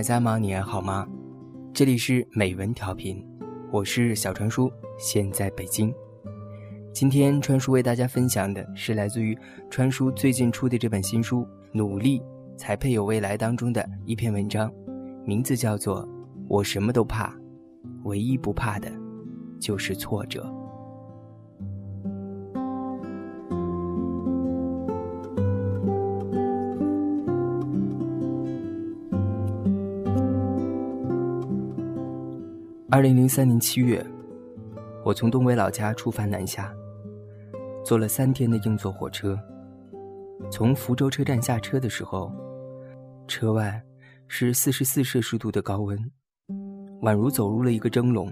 嘿，你还在吗？你还好吗？这里是美文调频，我是小川叔，现在北京。今天川叔为大家分享的是来自于川叔最近出的这本新书《努力才配有未来》当中的一篇文章，名字叫做《我什么都怕，唯一不怕的就是挫折》。二零零三年七月，我从东北老家出发南下，坐了三天的硬座火车。从福州车站下车的时候，车外是四十四摄氏度的高温，宛如走入了一个蒸笼。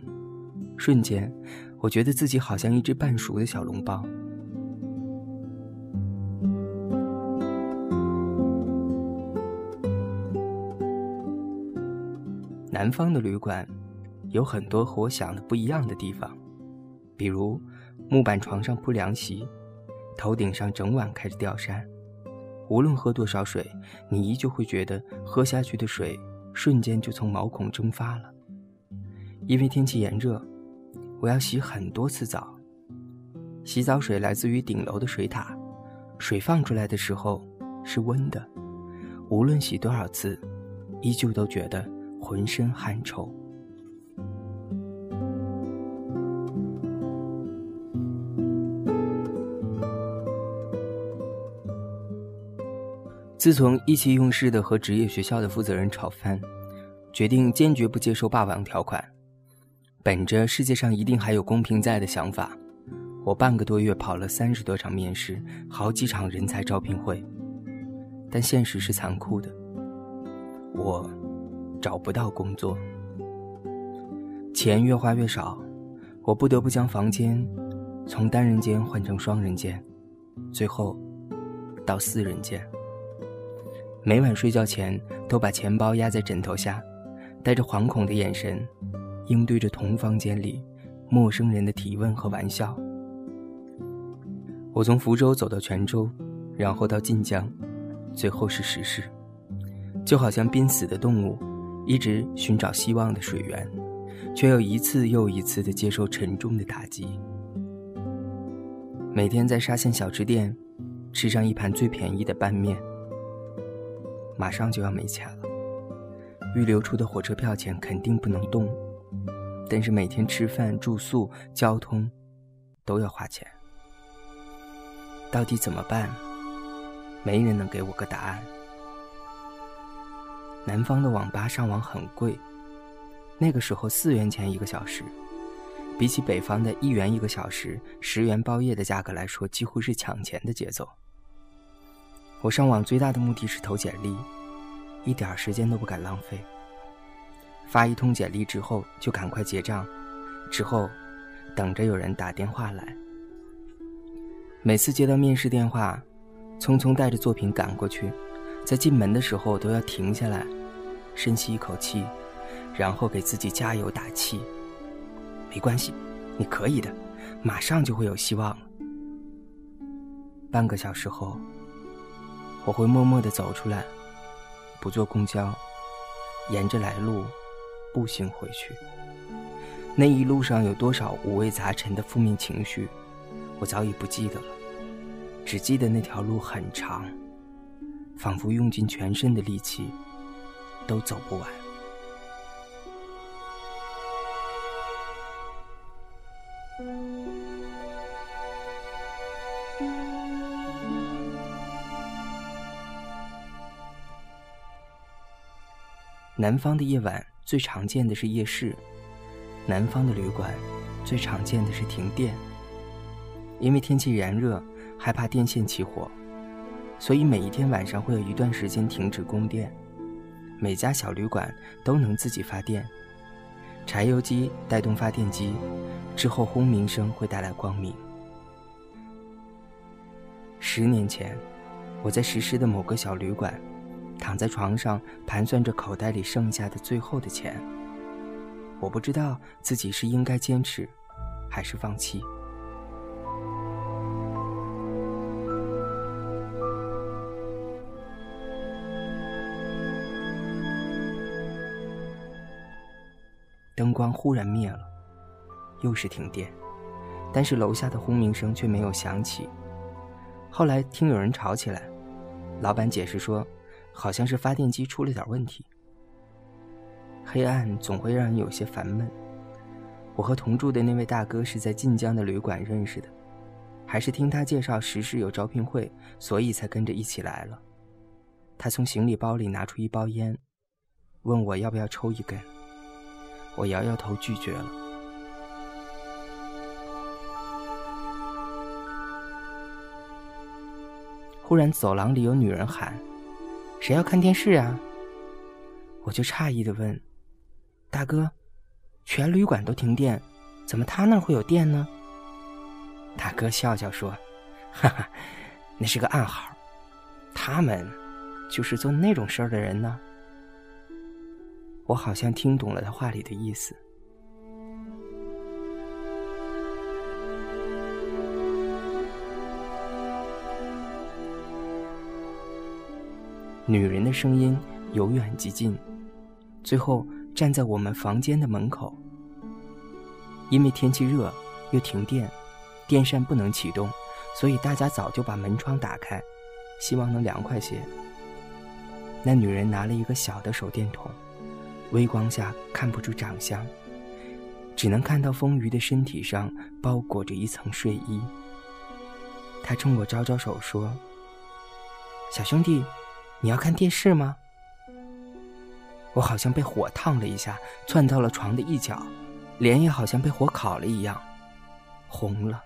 瞬间，我觉得自己好像一只半熟的小笼包。南方的旅馆。有很多和我想的不一样的地方，比如木板床上铺凉席，头顶上整晚开着吊扇，无论喝多少水，你依旧会觉得喝下去的水瞬间就从毛孔蒸发了。因为天气炎热，我要洗很多次澡，洗澡水来自于顶楼的水塔，水放出来的时候是温的，无论洗多少次，依旧都觉得浑身汗臭。自从意气用事的和职业学校的负责人吵翻，决定坚决不接受霸王条款，本着世界上一定还有公平在的想法，我半个多月跑了三十多场面试，好几场人才招聘会，但现实是残酷的，我找不到工作，钱越花越少，我不得不将房间从单人间换成双人间，最后到四人间。每晚睡觉前，都把钱包压在枕头下，带着惶恐的眼神，应对着同房间里陌生人的提问和玩笑。我从福州走到泉州，然后到晋江，最后是石狮，就好像濒死的动物，一直寻找希望的水源，却又一次又一次的接受沉重的打击。每天在沙县小吃店，吃上一盘最便宜的拌面。马上就要没钱了，预留出的火车票钱肯定不能动，但是每天吃饭、住宿、交通都要花钱，到底怎么办？没人能给我个答案。南方的网吧上网很贵，那个时候四元钱一个小时，比起北方的一元一个小时、十元包夜的价格来说，几乎是抢钱的节奏。我上网最大的目的是投简历，一点时间都不敢浪费。发一通简历之后就赶快结账，之后等着有人打电话来。每次接到面试电话，匆匆带着作品赶过去，在进门的时候都要停下来，深吸一口气，然后给自己加油打气。没关系，你可以的，马上就会有希望。半个小时后。我会默默地走出来，不坐公交，沿着来路步行回去。那一路上有多少五味杂陈的负面情绪，我早已不记得了，只记得那条路很长，仿佛用尽全身的力气都走不完。南方的夜晚最常见的是夜市，南方的旅馆最常见的是停电。因为天气炎热，害怕电线起火，所以每一天晚上会有一段时间停止供电。每家小旅馆都能自己发电，柴油机带动发电机，之后轰鸣声会带来光明。十年前，我在石狮的某个小旅馆。躺在床上，盘算着口袋里剩下的最后的钱。我不知道自己是应该坚持，还是放弃。灯光忽然灭了，又是停电，但是楼下的轰鸣声却没有响起。后来听有人吵起来，老板解释说，好像是发电机出了点问题。黑暗总会让人有些烦闷。我和同住的那位大哥是在晋江的旅馆认识的，还是听他介绍时事有招聘会，所以才跟着一起来了。他从行李包里拿出一包烟，问我要不要抽一根。我摇摇头拒绝了。忽然，走廊里有女人喊：“谁要看电视啊？”我就诧异的问：“大哥，全旅馆都停电，怎么他那儿会有电呢？”大哥笑笑说：“哈哈，那是个暗号，他们就是做那种事儿的人呢。”我好像听懂了他话里的意思。女人的声音由远及近，最后站在我们房间的门口。因为天气热又停电，电扇不能启动，所以大家早就把门窗打开，希望能凉快些。那女人拿了一个小的手电筒。微光下看不出长相，只能看到丰腴的身体上包裹着一层睡衣。她冲我招招手说：“小兄弟，你要看电视吗？”我好像被火烫了一下，窜到了床的一角，脸也好像被火烤了一样，红了。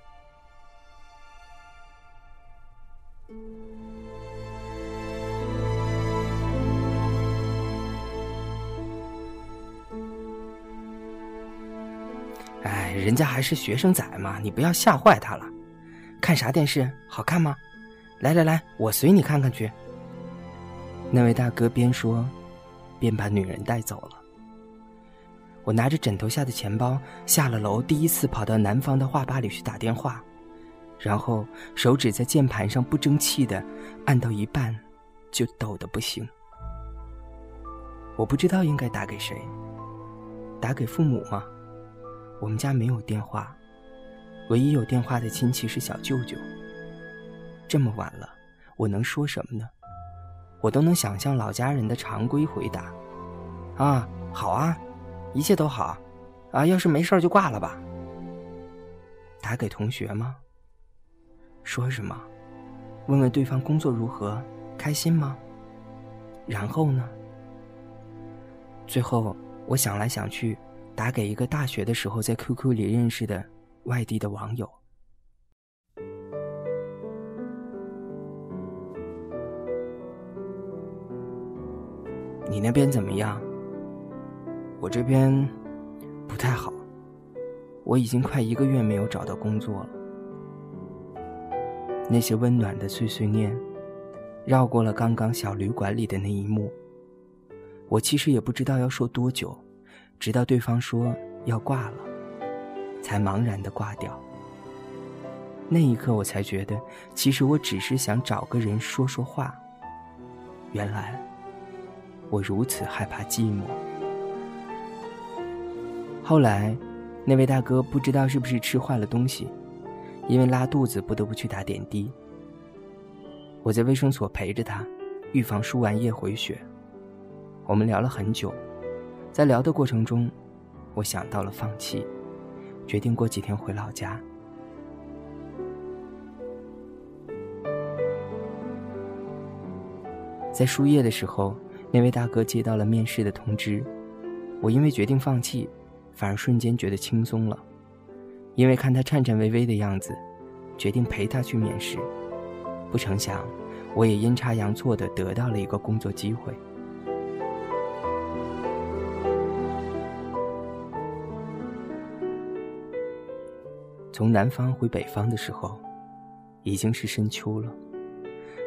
哎人家还是学生仔嘛，你不要吓坏他了。看啥电视？好看吗？来来来，我随你看看去。那位大哥边说，边把女人带走了。我拿着枕头下的钱包下了楼，第一次跑到南方的画吧里去打电话，然后手指在键盘上不争气的按到一半，就抖得不行。我不知道应该打给谁，打给父母吗？我们家没有电话，唯一有电话的亲戚是小舅舅。这么晚了，我能说什么呢？我都能想象老家人的常规回答：“啊，好啊，一切都好，啊，要是没事就挂了吧。”打给同学吗？说什么？问问对方工作如何，开心吗？然后呢？最后，我想来想去。打给一个大学的时候在 QQ 里认识的外地的网友。你那边怎么样？我这边不太好，我已经快一个月没有找到工作了。那些温暖的碎碎念，绕过了刚刚小旅馆里的那一幕。我其实也不知道要说多久。直到对方说要挂了，才茫然的挂掉。那一刻，我才觉得，其实我只是想找个人说说话。原来，我如此害怕寂寞。后来，那位大哥不知道是不是吃坏了东西，因为拉肚子不得不去打点滴。我在卫生所陪着他，预防输完液回血。我们聊了很久。在聊的过程中，我想到了放弃，决定过几天回老家。在输液的时候，那位大哥接到了面试的通知。我因为决定放弃，反而瞬间觉得轻松了，因为看他颤颤巍巍的样子，决定陪他去面试。不成想，我也阴差阳错的得到了一个工作机会。从南方回北方的时候，已经是深秋了。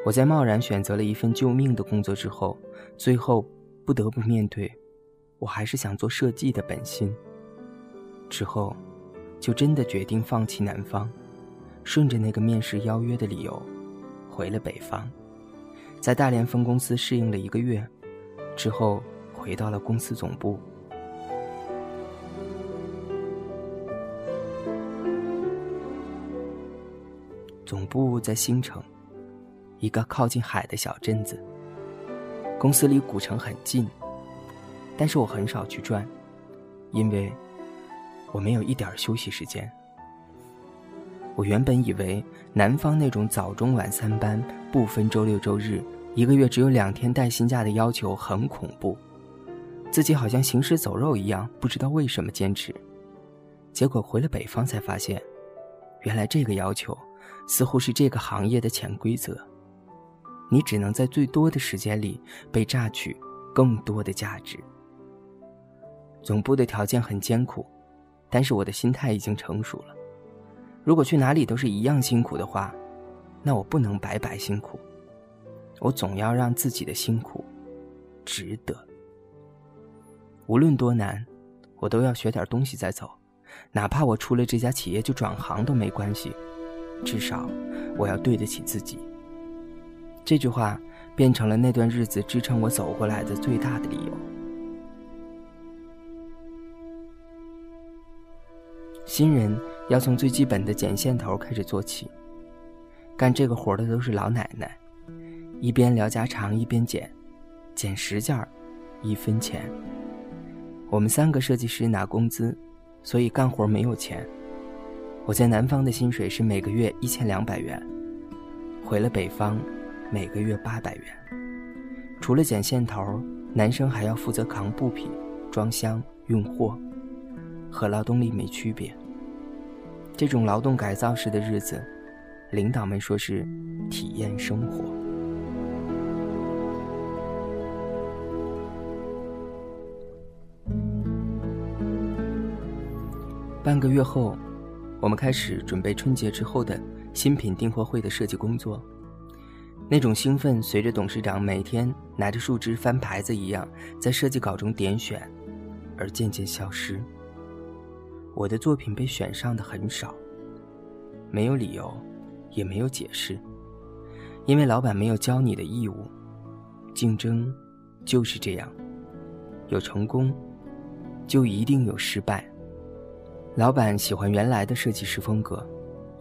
我在贸然选择了一份救命的工作之后最后不得不面对我还是想做设计的本心。之后就真的决定放弃南方顺着那个面试邀约的理由回了北方。在大连分公司适应了一个月之后回到了公司总部。总部在新城一个靠近海的小镇子。公司离古城很近，但是我很少去转，因为我没有一点休息时间。我原本以为南方那种早中晚三班不分周六周日，一个月只有两天带薪假的要求很恐怖，自己好像行尸走肉一样，不知道为什么坚持。结果回了北方才发现，原来这个要求似乎是这个行业的潜规则。你只能在最多的时间里被榨取更多的价值。总部的条件很艰苦，但是我的心态已经成熟了。如果去哪里都是一样辛苦的话，那我不能白白辛苦。我总要让自己的辛苦值得。无论多难，我都要学点东西再走，哪怕我出了这家企业就转行都没关系。至少我要对得起自己。这句话变成了那段日子支撑我走过来的最大的理由。新人要从最基本的剪线头开始做起，干这个活的都是老奶奶，一边聊家常一边剪，剪十件儿，一分钱。我们三个设计师拿工资，所以干活没有钱。我在南方的薪水是每个月一千两百元，回了北方。每个月八百元，除了剪线头，男生还要负责扛布匹、装箱、运货，和劳动力没区别。这种劳动改造式的日子，领导们说是体验生活。半个月后，我们开始准备春节之后的新品订货会的设计工作。那种兴奋随着董事长每天拿着树枝翻牌子一样，在设计稿中点选，而渐渐消失。我的作品被选上的很少，没有理由，也没有解释，因为老板没有教你的义务。竞争就是这样，有成功，就一定有失败。老板喜欢原来的设计师风格，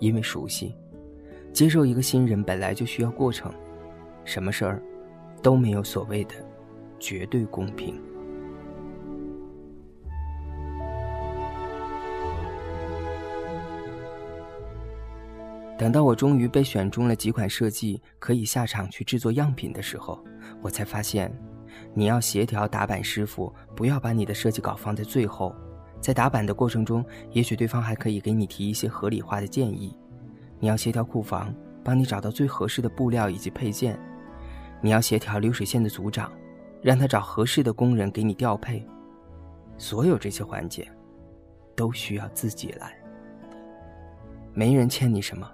因为熟悉。接受一个新人本来就需要过程，什么事儿都没有所谓的绝对公平。等到我终于被选中了几款设计可以下场去制作样品的时候，我才发现，你要协调打板师傅，不要把你的设计稿放在最后，在打板的过程中，也许对方还可以给你提一些合理化的建议。你要协调库房，帮你找到最合适的布料以及配件；你要协调流水线的组长，让他找合适的工人给你调配。所有这些环节，都需要自己来。没人欠你什么，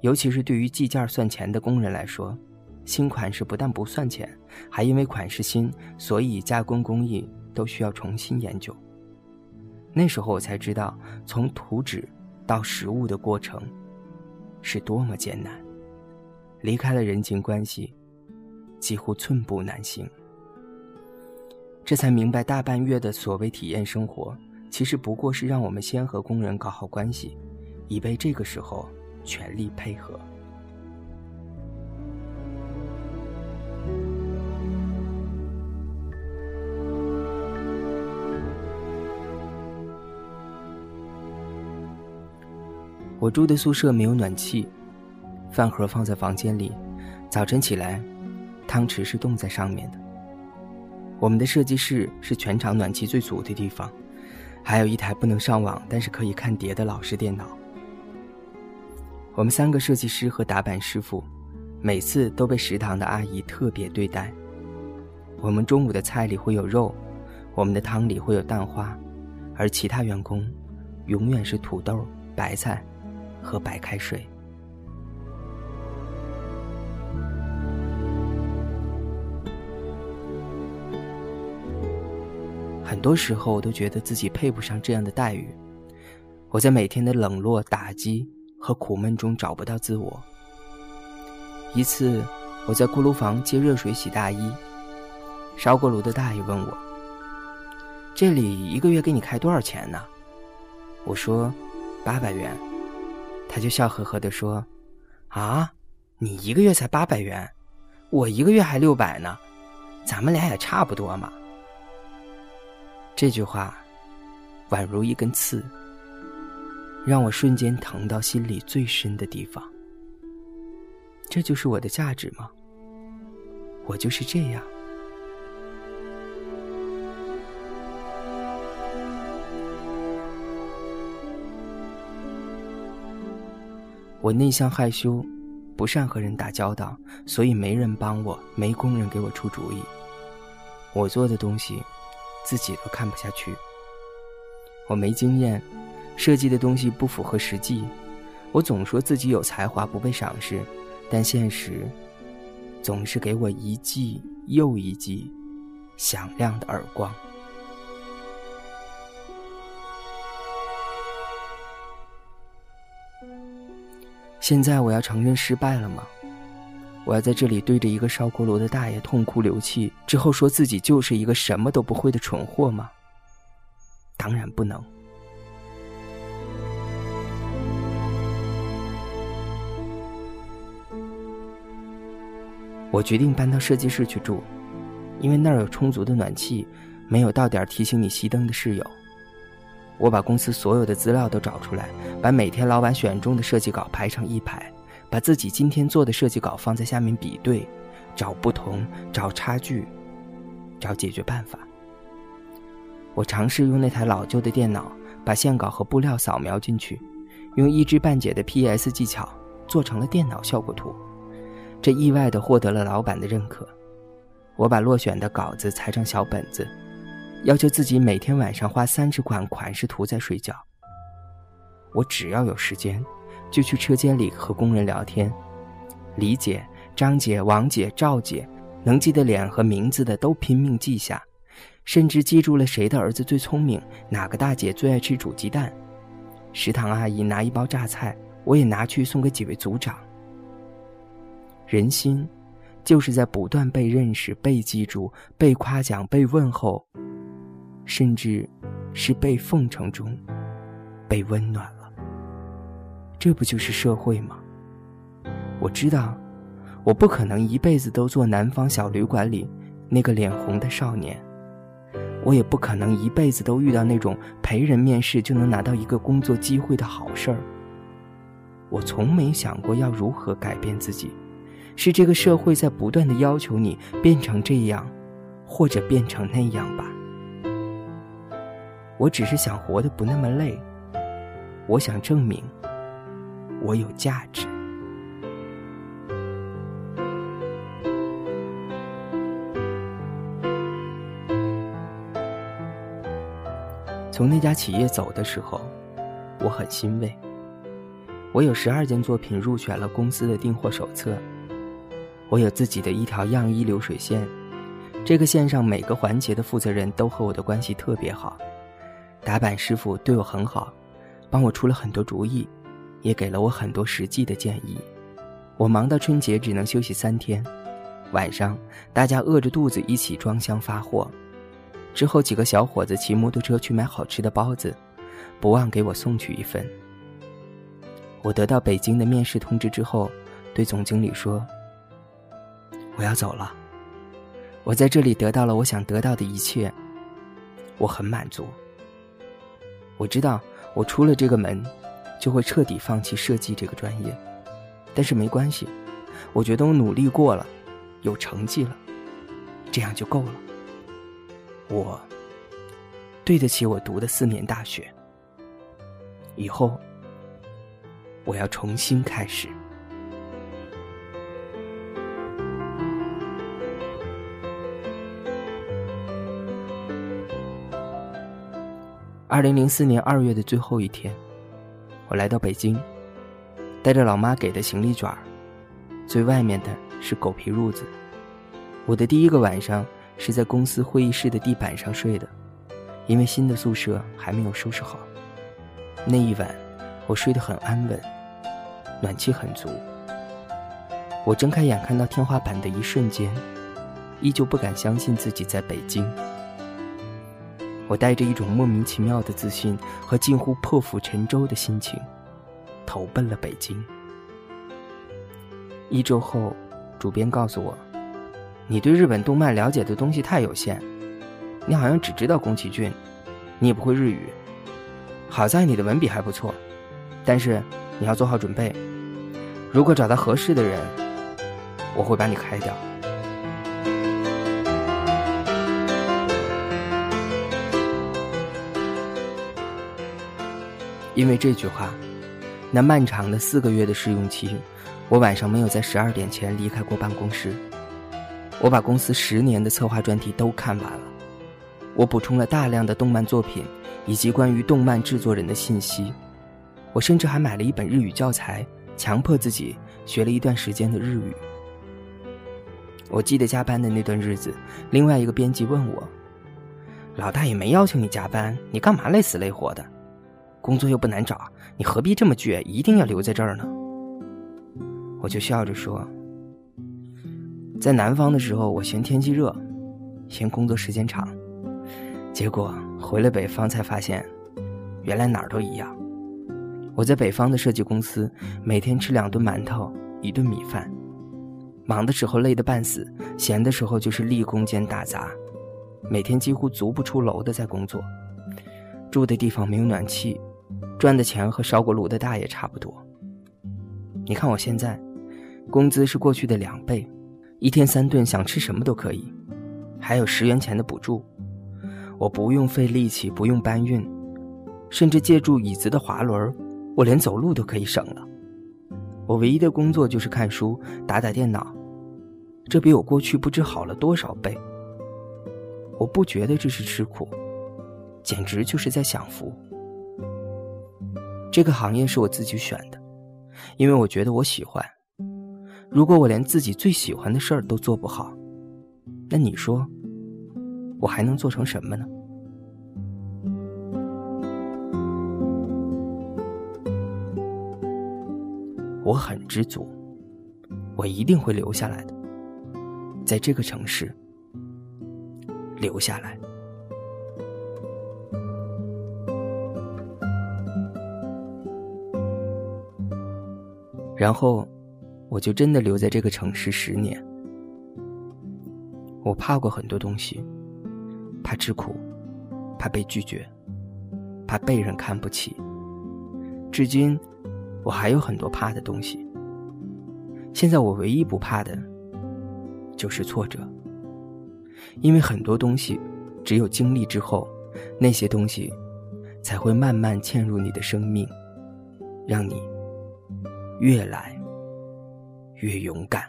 尤其是对于计件算钱的工人来说，新款式不但不算钱，还因为款式新，所以加工工艺都需要重新研究。那时候我才知道，从图纸到实物的过程。是多么艰难！离开了人情关系，几乎寸步难行。这才明白，大半月的所谓体验生活，其实不过是让我们先和工人搞好关系，以备这个时候全力配合。我住的宿舍没有暖气，饭盒放在房间里，早晨起来，汤匙是冻在上面的。我们的设计室是全场暖气最足的地方，还有一台不能上网但是可以看碟的老式电脑。我们三个设计师和打板师傅，每次都被食堂的阿姨特别对待。我们中午的菜里会有肉，我们的汤里会有蛋花，而其他员工，永远是土豆、白菜。喝白开水。很多时候，我都觉得自己配不上这样的待遇。我在每天的冷落、打击和苦闷中找不到自我。一次，我在锅炉房接热水洗大衣，烧锅炉的大爷问我：“这里一个月给你开多少钱呢？”我说：“八百元。”他就笑呵呵地说：“啊，你一个月才八百元，我一个月还六百呢，咱们俩也差不多嘛。这句话宛如一根刺，让我瞬间疼到心里最深的地方。这就是我的价值吗？我就是这样。我内向害羞，不善和人打交道，所以没人帮我，没工人给我出主意。我做的东西，自己都看不下去。我没经验，设计的东西不符合实际。我总说自己有才华，不被赏识，但现实，总是给我一记又一记响亮的耳光。现在我要承认失败了吗？我要在这里对着一个烧锅炉的大爷痛哭流涕，之后说自己就是一个什么都不会的蠢货吗？当然不能。我决定搬到设计室去住，因为那儿有充足的暖气，没有到点提醒你熄灯的室友。我把公司所有的资料都找出来，把每天老板选中的设计稿排成一排，把自己今天做的设计稿放在下面比对，找不同，找差距，找解决办法。我尝试用那台老旧的电脑把线稿和布料扫描进去，用一知半解的 PS 技巧做成了电脑效果图，这意外的获得了老板的认可。我把落选的稿子裁成小本子。要求自己每天晚上画三十款款式图再睡觉。我只要有时间，就去车间里和工人聊天。李姐、张姐、王姐、赵姐，能记得脸和名字的都拼命记下，甚至记住了谁的儿子最聪明，哪个大姐最爱吃煮鸡蛋。食堂阿姨拿一包榨菜，我也拿去送给几位组长。人心，就是在不断被认识、被记住、被夸奖、被问候。甚至，是被奉承中，被温暖了。这不就是社会吗？我知道，我不可能一辈子都做南方小旅馆里那个脸红的少年，我也不可能一辈子都遇到那种陪人面试就能拿到一个工作机会的好事儿。我从没想过要如何改变自己，是这个社会在不断的要求你变成这样，或者变成那样吧。我只是想活得不那么累，我想证明我有价值。从那家企业走的时候，我很欣慰。我有十二件作品入选了公司的订货手册，我有自己的一条样衣流水线，这个线上每个环节的负责人都和我的关系特别好。打板师傅对我很好，帮我出了很多主意，也给了我很多实际的建议。我忙到春节只能休息三天，晚上大家饿着肚子一起装箱发货。之后几个小伙子骑摩托车去买好吃的包子，不忘给我送去一份。我得到北京的面试通知之后，对总经理说：“我要走了。我在这里得到了我想得到的一切，我很满足。”我知道，我出了这个门，就会彻底放弃设计这个专业，但是没关系，我觉得我努力过了，有成绩了，这样就够了。我对得起我读的四年大学，以后我要重新开始。二零零四年二月的最后一天，我来到北京，带着老妈给的行李卷儿，最外面的是狗皮褥子。我的第一个晚上是在公司会议室的地板上睡的，因为新的宿舍还没有收拾好。那一晚，我睡得很安稳，暖气很足。我睁开眼看到天花板的一瞬间，依旧不敢相信自己在北京。我带着一种莫名其妙的自信和近乎破釜沉舟的心情，投奔了北京。一周后，主编告诉我：“你对日本动漫了解的东西太有限，你好像只知道宫崎骏，你也不会日语。好在你的文笔还不错，但是你要做好准备，如果找到合适的人，我会把你开掉。”因为这句话，那漫长的四个月的试用期，我晚上没有在十二点前离开过办公室。我把公司十年的策划专题都看完了，我补充了大量的动漫作品以及关于动漫制作人的信息。我甚至还买了一本日语教材，强迫自己学了一段时间的日语。我记得加班的那段日子，另外一个编辑问我：“老大也没邀请你加班，你干嘛累死累活的？”工作又不难找，你何必这么倔，一定要留在这儿呢？我就笑着说：“在南方的时候，我嫌天气热，嫌工作时间长，结果回了北方才发现，原来哪儿都一样。我在北方的设计公司，每天吃两顿馒头，一顿米饭，忙的时候累得半死，闲的时候就是立功兼打杂，每天几乎足不出楼的在工作，住的地方没有暖气。”赚的钱和烧锅炉的大爷差不多。你看我现在，工资是过去的两倍，一天三顿想吃什么都可以，还有十元钱的补助，我不用费力气，不用搬运，甚至借助椅子的滑轮，我连走路都可以省了。我唯一的工作就是看书、打打电脑，这比我过去不知好了多少倍。我不觉得这是吃苦，简直就是在享福。这个行业是我自己选的，因为我觉得我喜欢。如果我连自己最喜欢的事儿都做不好，那你说，我还能做成什么呢？我很知足，我一定会留下来的，在这个城市留下来。然后，我就真的留在这个城市十年。我怕过很多东西，怕吃苦，怕被拒绝，怕被人看不起。至今，我还有很多怕的东西。现在我唯一不怕的，就是挫折。因为很多东西，只有经历之后，那些东西，才会慢慢嵌入你的生命，让你。越来越勇敢。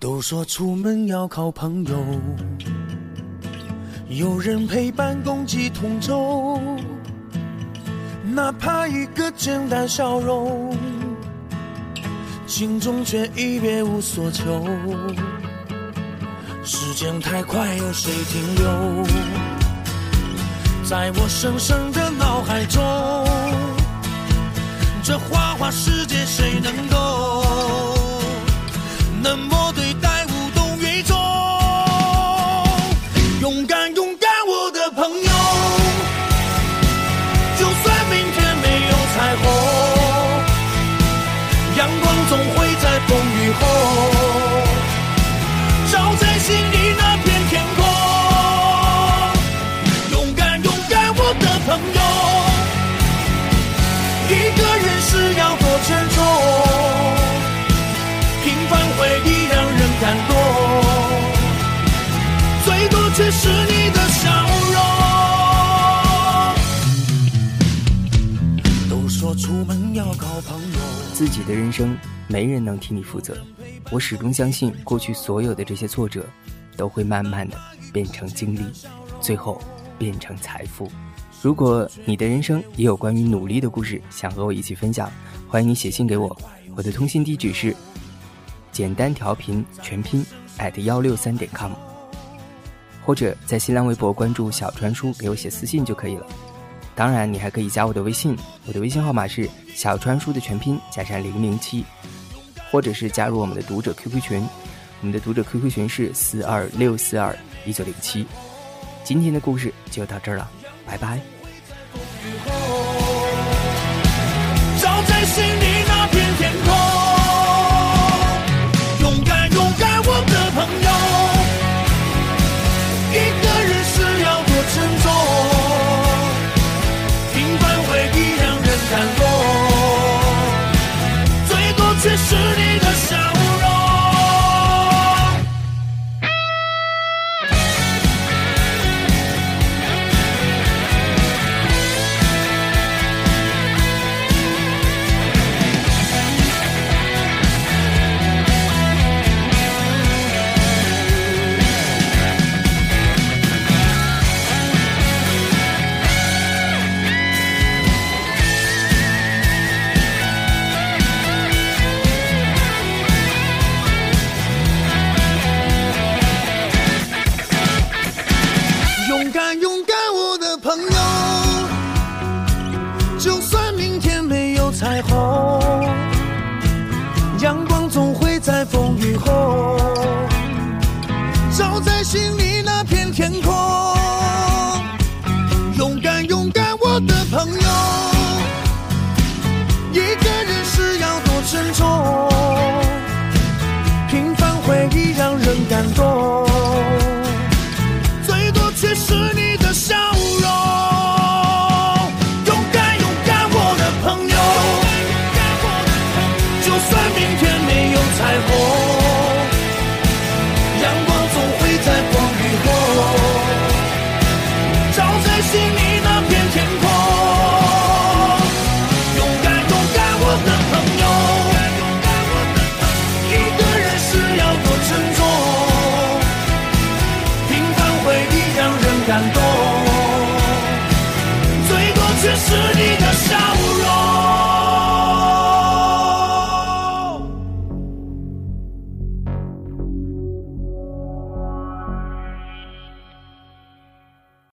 都说出门要靠朋友，有人陪伴，共济同舟，哪怕一个简单笑容。心中却已别无所求，时间太快，有谁停留？在我深深的脑海中，这花花世界谁能够冷总会在风雨后，照在心里那片天空。勇敢，勇敢，我的朋友，一个人是要多沉重。平凡回忆让人感动，自己的人生，没人能替你负责。我始终相信，过去所有的这些挫折，都会慢慢的变成经历，最后变成财富。如果你的人生也有关于努力的故事，想和我一起分享，欢迎你写信给我。我的通信地址是简单调频全拼 at 幺六三点 com，或者在新浪微博关注小传叔，给我写私信就可以了。当然，你还可以加我的微信，我的微信号码是小川叔的全拼加上零零七。或者是加入我们的读者 QQ 群，我们的读者 QQ 群是四二六四二一九零七。今天的故事就到这儿了，拜拜。